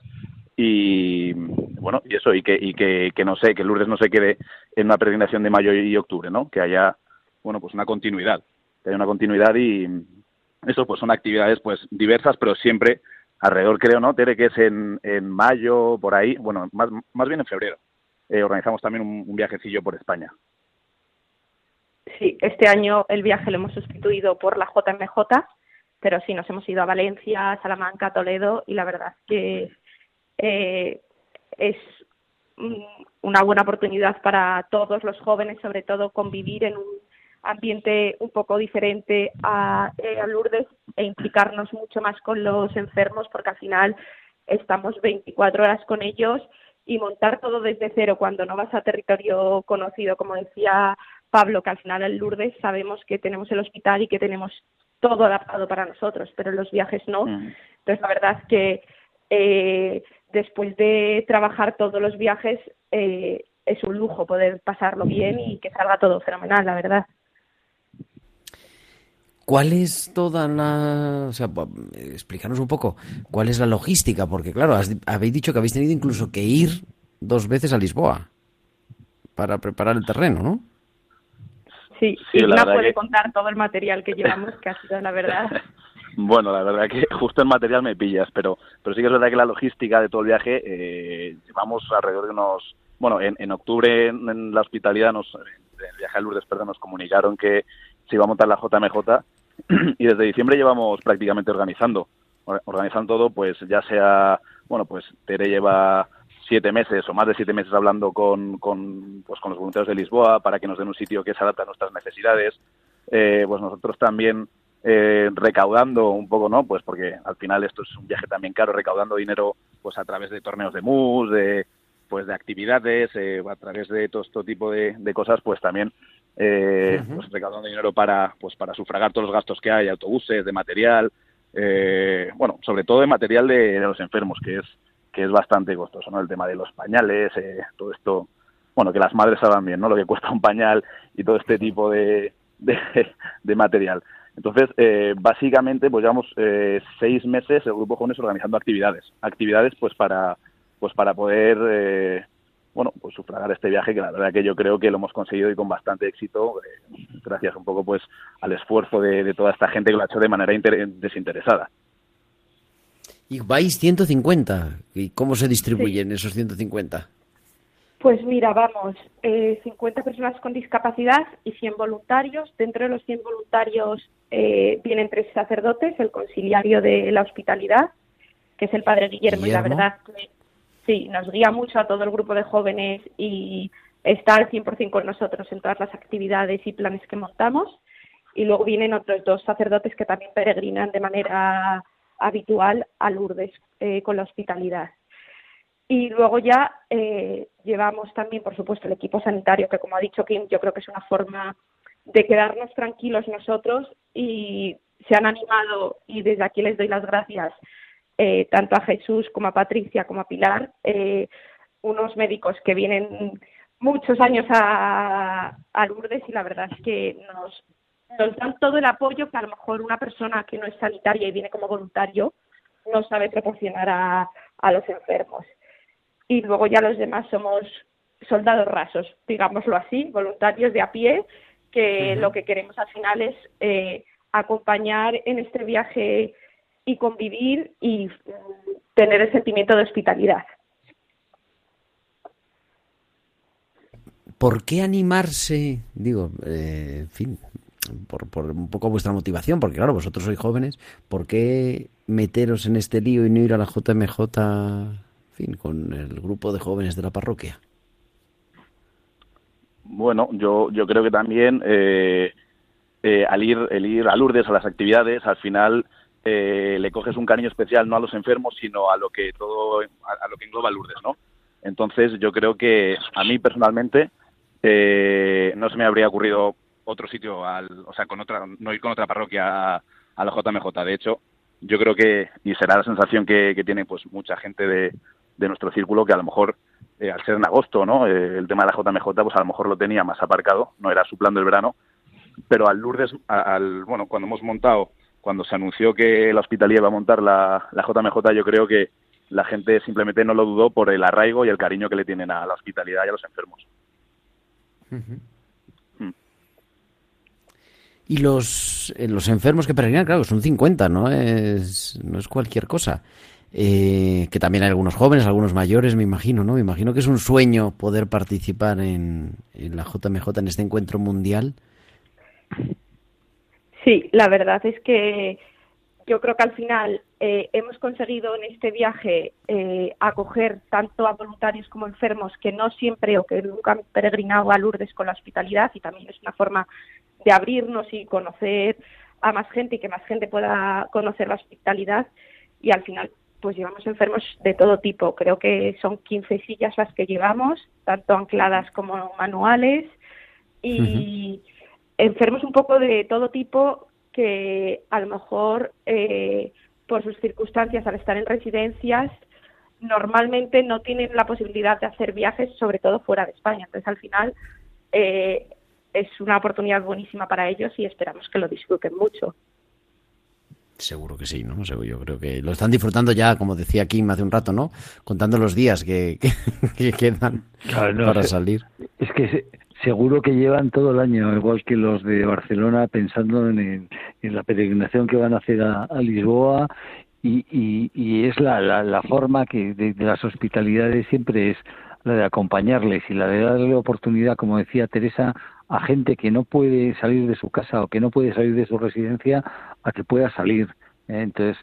y, bueno, y eso, y que, y que, no sé, que Lourdes no se quede en una peregrinación de mayo y octubre, ¿no? Que haya, bueno, pues una continuidad, que haya una continuidad y eso, pues son actividades, pues, diversas, pero siempre alrededor, creo, ¿no, Tere, que es en, en mayo, por ahí, bueno, más, más bien en febrero. Eh, organizamos también un viajecillo por España. Sí, este año el viaje lo hemos sustituido por la JMJ, pero sí nos hemos ido a Valencia, Salamanca, Toledo y la verdad que eh, es una buena oportunidad para todos los jóvenes, sobre todo convivir en un ambiente un poco diferente a, eh, a Lourdes e implicarnos mucho más con los enfermos porque al final estamos 24 horas con ellos y montar todo desde cero cuando no vas a territorio conocido, como decía Pablo, que al final en Lourdes sabemos que tenemos el hospital y que tenemos todo adaptado para nosotros, pero en los viajes no. Mm. Entonces, la verdad es que eh, después de trabajar todos los viajes, eh, es un lujo poder pasarlo bien y que salga todo fenomenal, la verdad. ¿Cuál es toda la... O sea, pa- explícanos un poco, ¿cuál es la logística? Porque, claro, has- habéis dicho que habéis tenido incluso que ir dos veces a Lisboa para preparar el terreno, ¿no? Sí, Sí, la puede que- contar todo el material que llevamos, que ha sido la verdad. Bueno, la verdad que justo en material me pillas, pero, pero sí que es verdad que la logística de todo el viaje, eh, llevamos alrededor de unos, bueno, en, en octubre en, la hospitalidad, nos, en el viaje a Lourdes, perdón, nos comunicaron que se iba a montar la JMJ y desde diciembre llevamos prácticamente organizando, or- organizando todo, pues ya sea, bueno, pues Tere lleva siete meses o más de siete meses hablando con, con, pues, con los voluntarios de Lisboa para que nos den un sitio que se adapte a nuestras necesidades. Eh, pues nosotros también eh, recaudando un poco, ¿no? Pues porque al final esto es un viaje también caro, recaudando dinero pues a través de torneos de mus, de pues de actividades, eh, a través de todo este tipo de, de cosas, pues también eh, pues recaudando dinero para pues para sufragar todos los gastos que hay, autobuses, de material, eh, bueno, sobre todo de material de, de los enfermos, que es que es bastante costoso, ¿no? El tema de los pañales, eh, todo esto, bueno, que las madres saben bien, ¿no? Lo que cuesta un pañal y todo este tipo de, de, de material. Entonces, eh, básicamente, pues llevamos eh, seis meses el grupo jóvenes organizando actividades, actividades pues para pues para poder eh, bueno pues sufragar este viaje que la verdad que yo creo que lo hemos conseguido y con bastante éxito eh, gracias un poco pues al esfuerzo de, de toda esta gente que lo ha hecho de manera inter- desinteresada. Y vais 150. ¿Y cómo se distribuyen esos 150? Pues mira, vamos, eh, 50 personas con discapacidad y 100 voluntarios. Dentro de los 100 voluntarios eh, vienen tres sacerdotes, el conciliario de la hospitalidad, que es el padre Guillermo, y la verdad que sí, nos guía mucho a todo el grupo de jóvenes y está al 100% con nosotros en todas las actividades y planes que montamos. Y luego vienen otros dos sacerdotes que también peregrinan de manera habitual a Lourdes eh, con la hospitalidad. Y luego ya eh, llevamos también, por supuesto, el equipo sanitario, que como ha dicho Kim, yo creo que es una forma de quedarnos tranquilos nosotros y se han animado y desde aquí les doy las gracias eh, tanto a Jesús como a Patricia como a Pilar, eh, unos médicos que vienen muchos años a, a Lourdes y la verdad es que nos, nos dan todo el apoyo que a lo mejor una persona que no es sanitaria y viene como voluntario no sabe proporcionar a, a los enfermos. Y luego ya los demás somos soldados rasos, digámoslo así, voluntarios de a pie que lo que queremos al final es eh, acompañar en este viaje y convivir y mm, tener el sentimiento de hospitalidad. ¿Por qué animarse? Digo, eh, en fin, por, por, un poco vuestra motivación, porque claro, vosotros sois jóvenes, ¿por qué meteros en este lío y no ir a la JMJ, en fin, con el grupo de jóvenes de la parroquia? Bueno, yo, yo creo que también eh, eh, al ir, el ir a Lourdes, a las actividades, al final eh, le coges un cariño especial no a los enfermos, sino a lo que todo, a, lo que engloba Lourdes, ¿no? Entonces yo creo que a mí personalmente eh, no se me habría ocurrido otro sitio, al, o sea, con otra, no ir con otra parroquia a, a la JMJ. De hecho, yo creo que, y será la sensación que, que tiene pues mucha gente de, de nuestro círculo, que a lo mejor eh, al ser en agosto, ¿no? Eh, el tema de la JMJ, pues a lo mejor lo tenía más aparcado, no era su plan del verano, pero al Lourdes, al, bueno, cuando hemos montado, cuando se anunció que la hospitalía iba a montar la, la JMJ, yo creo que la gente simplemente no lo dudó por el arraigo y el cariño que le tienen a la hospitalidad y a los enfermos. Y los, eh, los enfermos que peregrinan, claro, son 50, no es, no es cualquier cosa. Eh, que también hay algunos jóvenes, algunos mayores, me imagino, ¿no? Me imagino que es un sueño poder participar en, la JMJ, en este encuentro mundial. Sí, la verdad es que yo creo que al final eh, hemos conseguido en este viaje eh, acoger tanto a voluntarios como enfermos que no siempre o que nunca han peregrinado a Lourdes con la hospitalidad y también es una forma de abrirnos y conocer a más gente y que más gente pueda conocer la hospitalidad y al final pues llevamos enfermos de todo tipo. Creo que son 15 sillas las que llevamos, tanto ancladas como manuales y enfermos un poco de todo tipo que a lo mejor eh, por sus circunstancias al estar en residencias normalmente no tienen la posibilidad de hacer viajes, sobre todo fuera de España. Entonces al final eh, es una oportunidad buenísima para ellos y esperamos que lo disfruten mucho. Seguro que sí, ¿no? Yo creo que lo están disfrutando ya, como decía Kim hace un rato, ¿no? Contando los días que, que, quedan para salir. Es que seguro que llevan todo el año, igual que los de Barcelona, pensando en, en la peregrinación que van a hacer a, Lisboa y, y, y, es la, la, la forma que de, de, las hospitalidades siempre es la de acompañarles y la de darle oportunidad, como decía Teresa, a gente que no puede salir de su casa o que no puede salir de su residencia a que pueda salir. ¿eh? Entonces,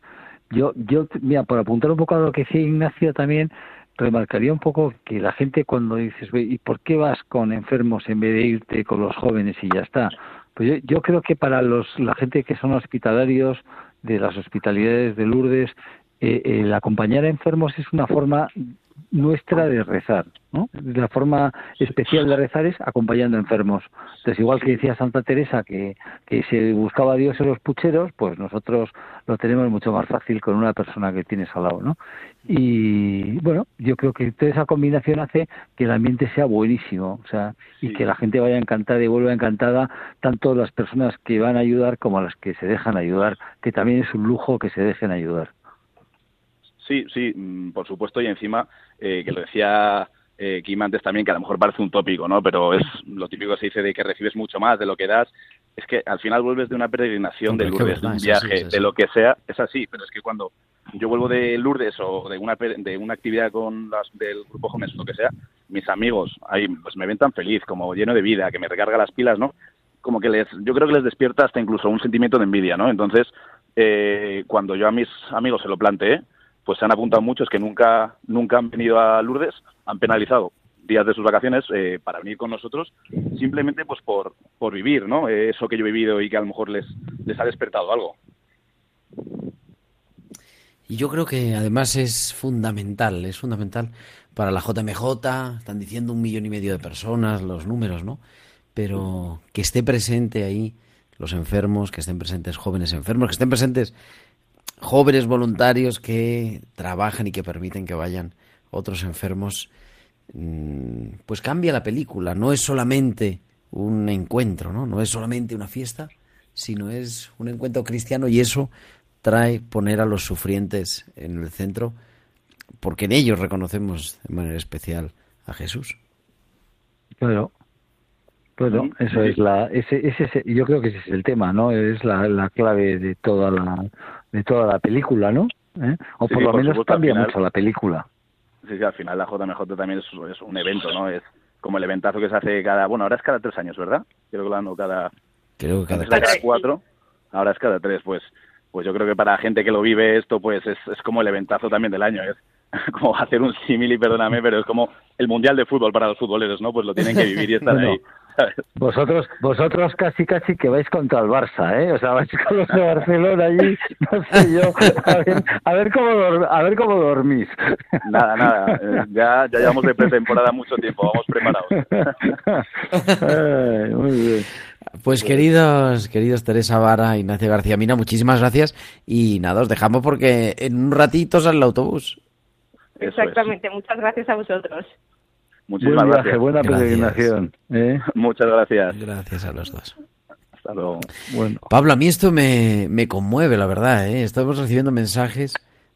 yo, yo, mira, por apuntar un poco a lo que decía Ignacio también, remarcaría un poco que la gente cuando dices, ¿y por qué vas con enfermos en vez de irte con los jóvenes y ya está? Pues yo, yo creo que para los, la gente que son hospitalarios de las hospitalidades de Lourdes, eh, el acompañar a enfermos es una forma nuestra de rezar, ¿no? La forma especial de rezar es acompañando a enfermos. Entonces, igual que decía Santa Teresa que, que se buscaba a Dios en los pucheros, pues nosotros lo tenemos mucho más fácil con una persona que tienes al lado, ¿no? Y bueno, yo creo que toda esa combinación hace que el ambiente sea buenísimo, o sea, y que la gente vaya encantada y vuelva encantada, tanto las personas que van a ayudar como las que se dejan ayudar, que también es un lujo que se dejen ayudar. Sí, sí, mm, por supuesto, y encima, eh, que lo decía eh, Kim antes también, que a lo mejor parece un tópico, ¿no? Pero es lo típico que se dice de que recibes mucho más de lo que das. Es que al final vuelves de una peregrinación, de Lourdes, de un viaje, de lo que sea, es así, pero es que cuando yo vuelvo de Lourdes o de una, de una actividad con las del grupo Jóvenes, lo que sea, mis amigos ahí pues me ven tan feliz, como lleno de vida, que me recarga las pilas, ¿no? Como que les, yo creo que les despierta hasta incluso un sentimiento de envidia, ¿no? Entonces, eh, cuando yo a mis amigos se lo planteé, pues se han apuntado muchos que nunca, nunca han venido a Lourdes, han penalizado días de sus vacaciones eh, para venir con nosotros, simplemente pues por, por vivir, ¿no? Eso que yo he vivido y que a lo mejor les, les ha despertado algo. Y yo creo que además es fundamental, es fundamental para la JMJ, están diciendo un millón y medio de personas, los números, ¿no? Pero que esté presente ahí los enfermos, que estén presentes jóvenes enfermos, que estén presentes jóvenes voluntarios que trabajan y que permiten que vayan otros enfermos, mm, pues cambia la película. No es solamente un encuentro, ¿no? No es solamente una fiesta, sino es un encuentro cristiano y eso trae poner a los sufrientes en el centro, porque en ellos reconocemos de manera especial a Jesús. Claro. Bueno, eso es la, ese, ese, yo creo que ese es el tema, ¿no? Es la, la clave de toda la, de toda la película, ¿no? ¿Eh? O Sí, por lo por menos supuesto, cambia final- mucho la película. Sí, sí, al final la JMJ también es, es un evento, ¿no? Es como el eventazo que se hace cada... Bueno, ahora es cada tres años, ¿verdad? Creo que lo han cada... Creo que cada tres. cada cuatro, ahora es cada tres, pues pues yo creo que para gente que lo vive esto, pues es, es como el eventazo también del año, es como hacer un símil y perdóname, pero es como el mundial de fútbol para los futboleros, ¿no? Pues lo tienen que vivir y estar Bueno, ahí. Vosotros, vosotros casi casi que vais contra el Barça, ¿eh? O sea, vais con los de Barcelona allí, no sé yo, a ver, a ver cómo a ver cómo dormís. Nada, nada, eh, ya, ya llevamos de pretemporada mucho tiempo, vamos preparados. Ay, muy bien. Pues queridos, queridos Teresa Vara, Ignacio García Mina, muchísimas gracias. Y nada, os dejamos porque en un ratito sale el autobús. Eso es. Exactamente, muchas gracias a vosotros. Muchísimas Buen viaje, gracias. buena Gracias. peregrinación. ¿eh? Muchas gracias. Gracias a los dos. Hasta luego. Bueno, Pablo, a mí esto me, me conmueve, la verdad. ¿eh? Estamos recibiendo mensajes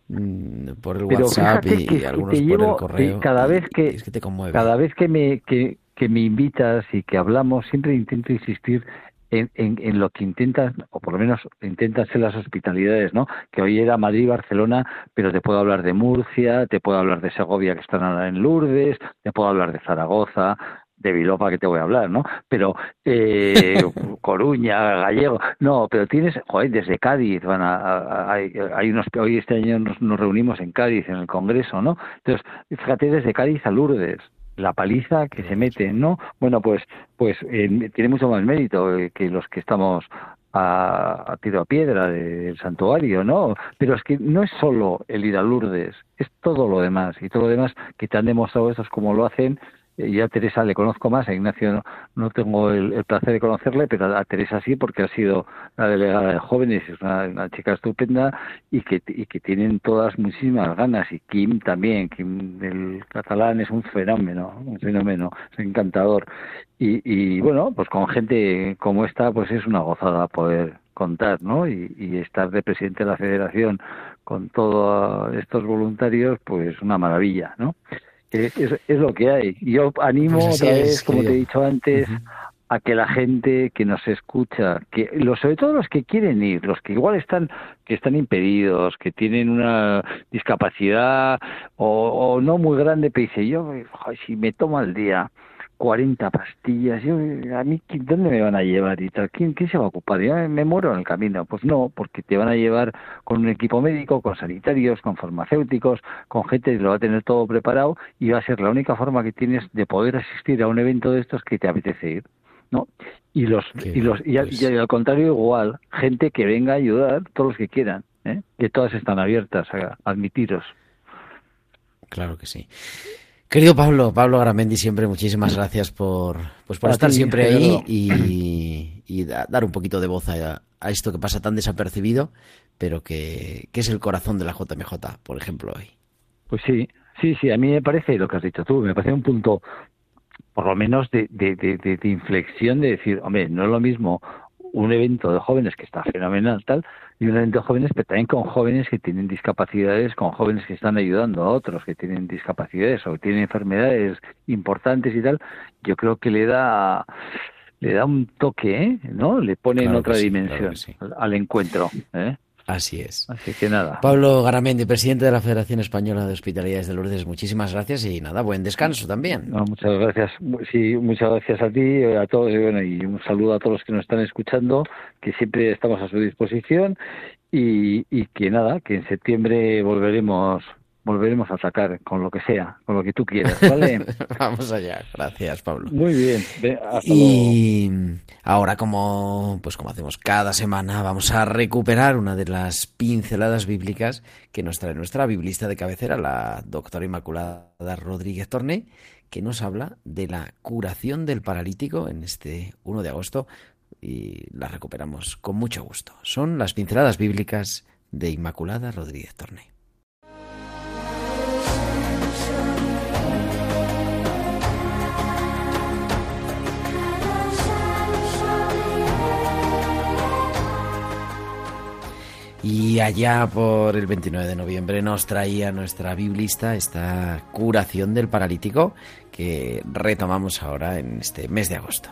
mm, por el pero WhatsApp y, que y algunos por llevo, el correo. que cada y- vez que, es que te conmueve. cada vez que me que, que me invitas y que hablamos, siempre intento insistir en, en, en lo que intentas, o por lo menos intentan ser las hospitalidades, ¿no? Que hoy era Madrid, Barcelona, pero te puedo hablar de Murcia, te puedo hablar de Segovia, que están ahora en Lourdes, te puedo hablar de Zaragoza, de Vilopa que te voy a hablar, ¿no? Pero eh, Coruña, Gallego, no, pero tienes, joder, desde Cádiz, van a, a- hay unos, hoy este año nos, nos reunimos en Cádiz en el Congreso, ¿no? Entonces, fíjate desde Cádiz a Lourdes, la paliza que se mete, ¿no? Bueno, pues, pues eh, tiene mucho más mérito eh, que los que estamos a, a tiro a piedra del santuario, ¿no? Pero es que no es solo el ir a Lourdes, es todo lo demás y todo lo demás que te han demostrado estos como lo hacen. Eh, Yo a Teresa le conozco más, a Ignacio no, no tengo el, el placer de conocerle, pero a Teresa sí, porque ha sido la delegada de jóvenes, es una, chica estupenda y que, y que tienen todas muchísimas ganas. Y Kim también, Kim del catalán es un fenómeno, un fenómeno, es encantador. Y, y bueno, pues con gente como esta, pues es una gozada poder contar, ¿no? Y, y estar de presidente de la federación con todos estos voluntarios, pues una maravilla, ¿no? Es, es, es lo que hay. Yo animo Pues otra es, vez, como te he dicho antes, a que la gente que nos escucha, que los, sobre todo los que quieren ir, los que igual están que están impedidos, que tienen una discapacidad o, o no muy grande, pero dice yo, si me tomo al día 40 pastillas, yo, a mí ¿quién- dónde me van a llevar y tal, quién, quién se va a ocupar, yo me muero en el camino, pues no, porque te van a llevar con un equipo médico, con sanitarios, con farmacéuticos, con gente que lo va a tener todo preparado y va a ser la única forma que tienes de poder asistir a un evento de estos que te apetece ir. ¿no? Y los y los y, al- pues- y al contrario igual, gente que venga a ayudar, todos los que quieran, ¿eh? que todas están abiertas a admitiros. Claro que sí. Querido Pablo, Pablo Garamendi, siempre muchísimas gracias por, pues por A estar ti, siempre ahí y, y da- dar un poquito de voz a, a esto que pasa tan desapercibido, pero que, que es el corazón de la JMJ, por ejemplo, hoy. Pues sí, sí, sí, a mí me parece lo que has dicho tú, me parece un punto, por lo menos, de, de, de- de inflexión de decir, hombre, no es lo mismo un evento de jóvenes que está fenomenal, tal, y un evento de jóvenes, pero también con jóvenes que tienen discapacidades, con jóvenes que están ayudando a otros que tienen discapacidades o que tienen enfermedades importantes y tal, yo creo que le da le da un toque, ¿eh? ¿no? Le pone en Claro otra sí, dimensión sí. al encuentro, ¿eh? Así es. Así que nada. Pablo Garamendi, presidente de la Federación Española de Hospitalidades de Lourdes, muchísimas gracias y nada, buen descanso también. No, muchas gracias. Sí, muchas gracias a ti, a todos, y bueno, y un saludo a todos los que nos están escuchando, que siempre estamos a su disposición y, y que nada, que en septiembre volveremos volveremos a sacar con lo que sea, con lo que tú quieras, ¿vale? Vamos allá, gracias Pablo. Muy bien, luego. Y ahora, como, pues como hacemos cada semana, vamos a recuperar una de las pinceladas bíblicas que nos trae nuestra biblista de cabecera, la doctora Inmaculada Rodríguez Torné, que nos habla de la curación del paralítico en este 1 de agosto y la recuperamos con mucho gusto. Son las pinceladas bíblicas de Inmaculada Rodríguez Torné. Allá por el 29 de noviembre nos traía nuestra biblista esta curación del paralítico que retomamos ahora en este mes de agosto.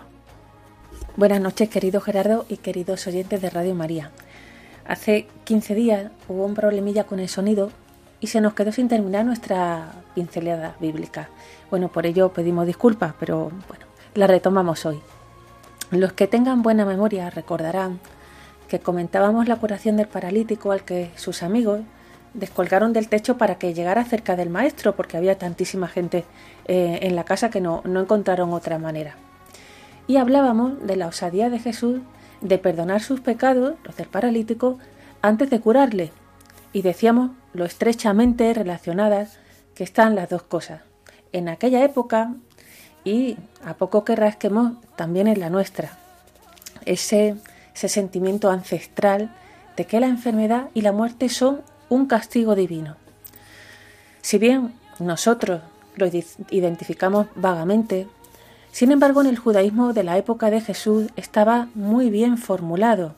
Buenas noches, querido Gerardo y queridos oyentes de Radio María. Hace 15 días hubo un problemilla con el sonido y se nos quedó sin terminar nuestra pincelada bíblica. Bueno, por ello pedimos disculpas, pero bueno, la retomamos hoy. Los que tengan buena memoria recordarán que comentábamos la curación del paralítico al que sus amigos descolgaron del techo para que llegara cerca del maestro, porque había tantísima gente eh, en la casa que no, no encontraron otra manera. Y hablábamos de la osadía de Jesús de perdonar sus pecados, los del paralítico, antes de curarle. Y decíamos lo estrechamente relacionadas que están las dos cosas. En aquella época, y a poco que rasquemos, también en la nuestra. Ese, ese sentimiento ancestral de que la enfermedad y la muerte son un castigo divino. Si bien nosotros lo identificamos vagamente, sin embargo en el judaísmo de la época de Jesús estaba muy bien formulado.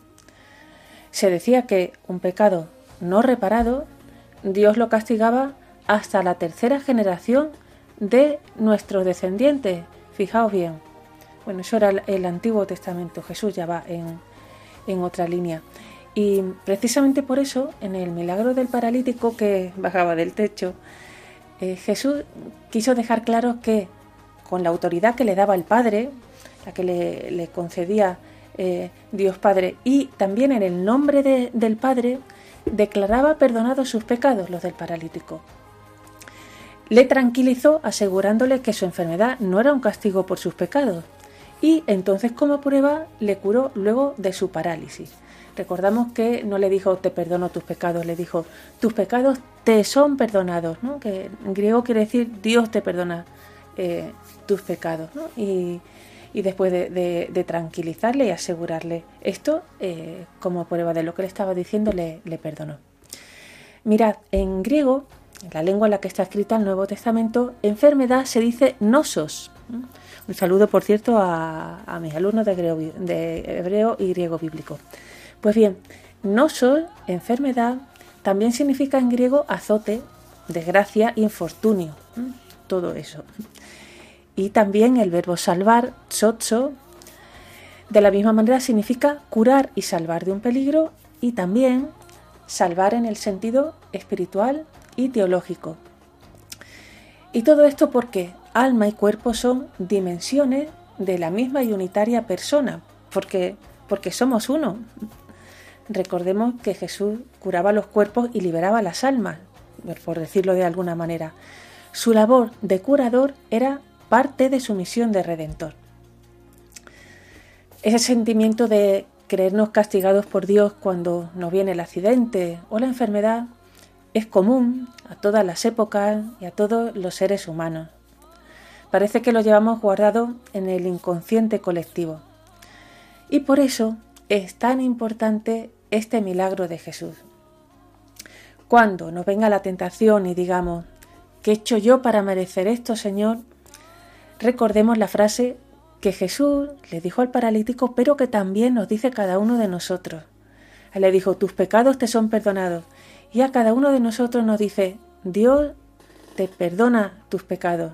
Se decía que un pecado no reparado, Dios lo castigaba hasta la tercera generación de nuestros descendientes. Fijaos bien. Bueno, eso era el Antiguo Testamento. Jesús ya va en, en otra línea. Y precisamente por eso, en el milagro del paralítico que bajaba del techo, eh, Jesús quiso dejar claro que con la autoridad que le daba el Padre, la que le, concedía eh, Dios Padre, y también en el nombre del Padre, declaraba perdonados sus pecados, los del paralítico. Le tranquilizó asegurándole que su enfermedad no era un castigo por sus pecados, y entonces como prueba le curó luego de su parálisis. Recordamos que no le dijo te perdono tus pecados, le dijo tus pecados te son perdonados, ¿no? que en griego quiere decir Dios te perdona eh, tus pecados. ¿no? Y, después de, tranquilizarle y asegurarle esto, eh, como prueba de lo que le estaba diciendo, le, perdonó. Mirad, en griego, la lengua en la que está escrita el Nuevo Testamento, enfermedad se dice nosos. Un saludo, por cierto, a, mis alumnos de, hebreo y griego bíblico. Pues bien, nosos, enfermedad, también significa en griego azote, desgracia, infortunio, todo eso. Y también el verbo salvar, tsotso, de la misma manera significa curar y salvar de un peligro y también salvar en el sentido espiritual y teológico. Y todo esto porque alma y cuerpo son dimensiones de la misma y unitaria persona, porque, porque somos uno. Recordemos que Jesús curaba los cuerpos y liberaba las almas, por decirlo de alguna manera. Su labor de curador era parte de su misión de redentor. Ese sentimiento de creernos castigados por Dios cuando nos viene el accidente o la enfermedad es común a todas las épocas y a todos los seres humanos. Parece que lo llevamos guardado en el inconsciente colectivo. Y por eso es tan importante este milagro de Jesús. Cuando nos venga la tentación y digamos, ¿qué he hecho yo para merecer esto, Señor? Recordemos la frase que Jesús le dijo al paralítico, pero que también nos dice cada uno de nosotros. Él le dijo, tus pecados te son perdonados. Y a cada uno de nosotros nos dice, Dios te perdona tus pecados.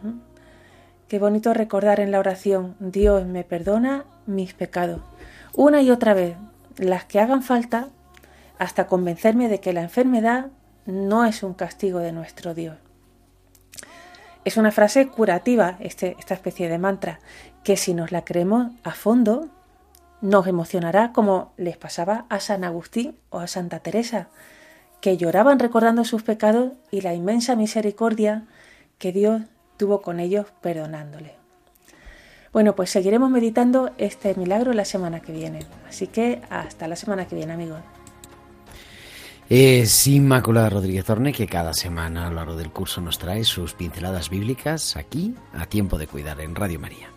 Qué bonito recordar en la oración, Dios me perdona mis pecados una y otra vez, las que hagan falta, hasta convencerme de que la enfermedad no es un castigo de nuestro Dios. Es una frase curativa, este, esta especie de mantra, que si nos la creemos a fondo, nos emocionará como les pasaba a San Agustín o a Santa Teresa, que lloraban recordando sus pecados y la inmensa misericordia que Dios tuvo con ellos perdonándoles. Bueno, pues seguiremos meditando este milagro la semana que viene. Así que hasta la semana que viene, amigos. Es Inmaculada Rodríguez Orne que cada semana a lo largo del curso nos trae sus pinceladas bíblicas aquí a tiempo de cuidar en Radio María.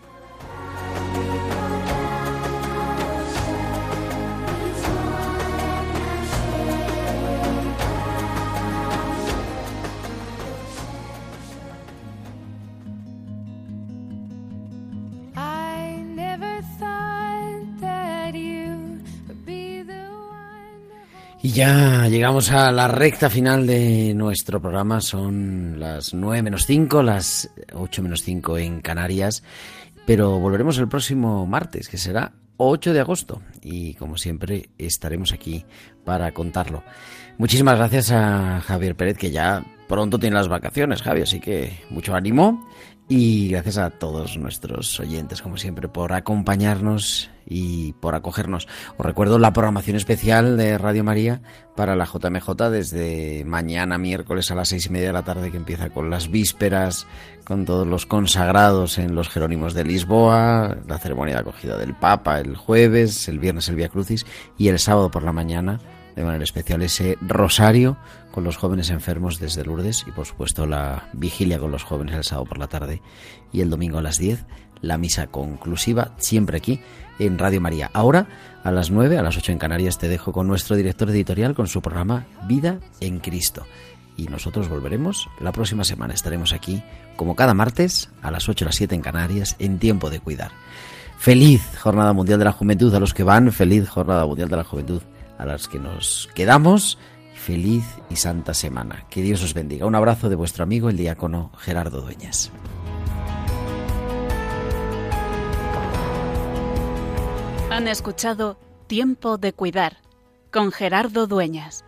Ya llegamos a la recta final de nuestro programa. Son las 9 menos 5, las 8 menos 5 en Canarias. Pero volveremos el próximo martes, que será 8 de agosto y como siempre estaremos aquí para contarlo. Muchísimas gracias a Javier Pérez que ya pronto tiene las vacaciones, Javier, así que mucho ánimo y gracias a todos nuestros oyentes, como siempre, por acompañarnos y por acogernos. Os recuerdo la programación especial de Radio María para la JMJ desde mañana miércoles a las seis y media de la tarde, que empieza con las vísperas, con todos los consagrados en los Jerónimos de Lisboa, la ceremonia de acogida del Papa el jueves, el viernes el Via Crucis y el sábado por la mañana de manera especial ese rosario con los jóvenes enfermos desde Lourdes y por supuesto la vigilia con los jóvenes el sábado por la tarde y el domingo a las 10 la misa conclusiva siempre aquí en Radio María. Ahora a las 9, a las 8 en Canarias te dejo con nuestro director editorial con su programa Vida en Cristo. Y nosotros volveremos la próxima semana. Estaremos aquí como cada martes a las 8 a las 7 en Canarias en tiempo de cuidar. Feliz Jornada Mundial de la Juventud a los que van, feliz Jornada Mundial de la Juventud a las que nos quedamos. Feliz y santa semana. Que Dios os bendiga. Un abrazo de vuestro amigo el diácono Gerardo Dueñas. Han escuchado Tiempo de Cuidar con Gerardo Dueñas.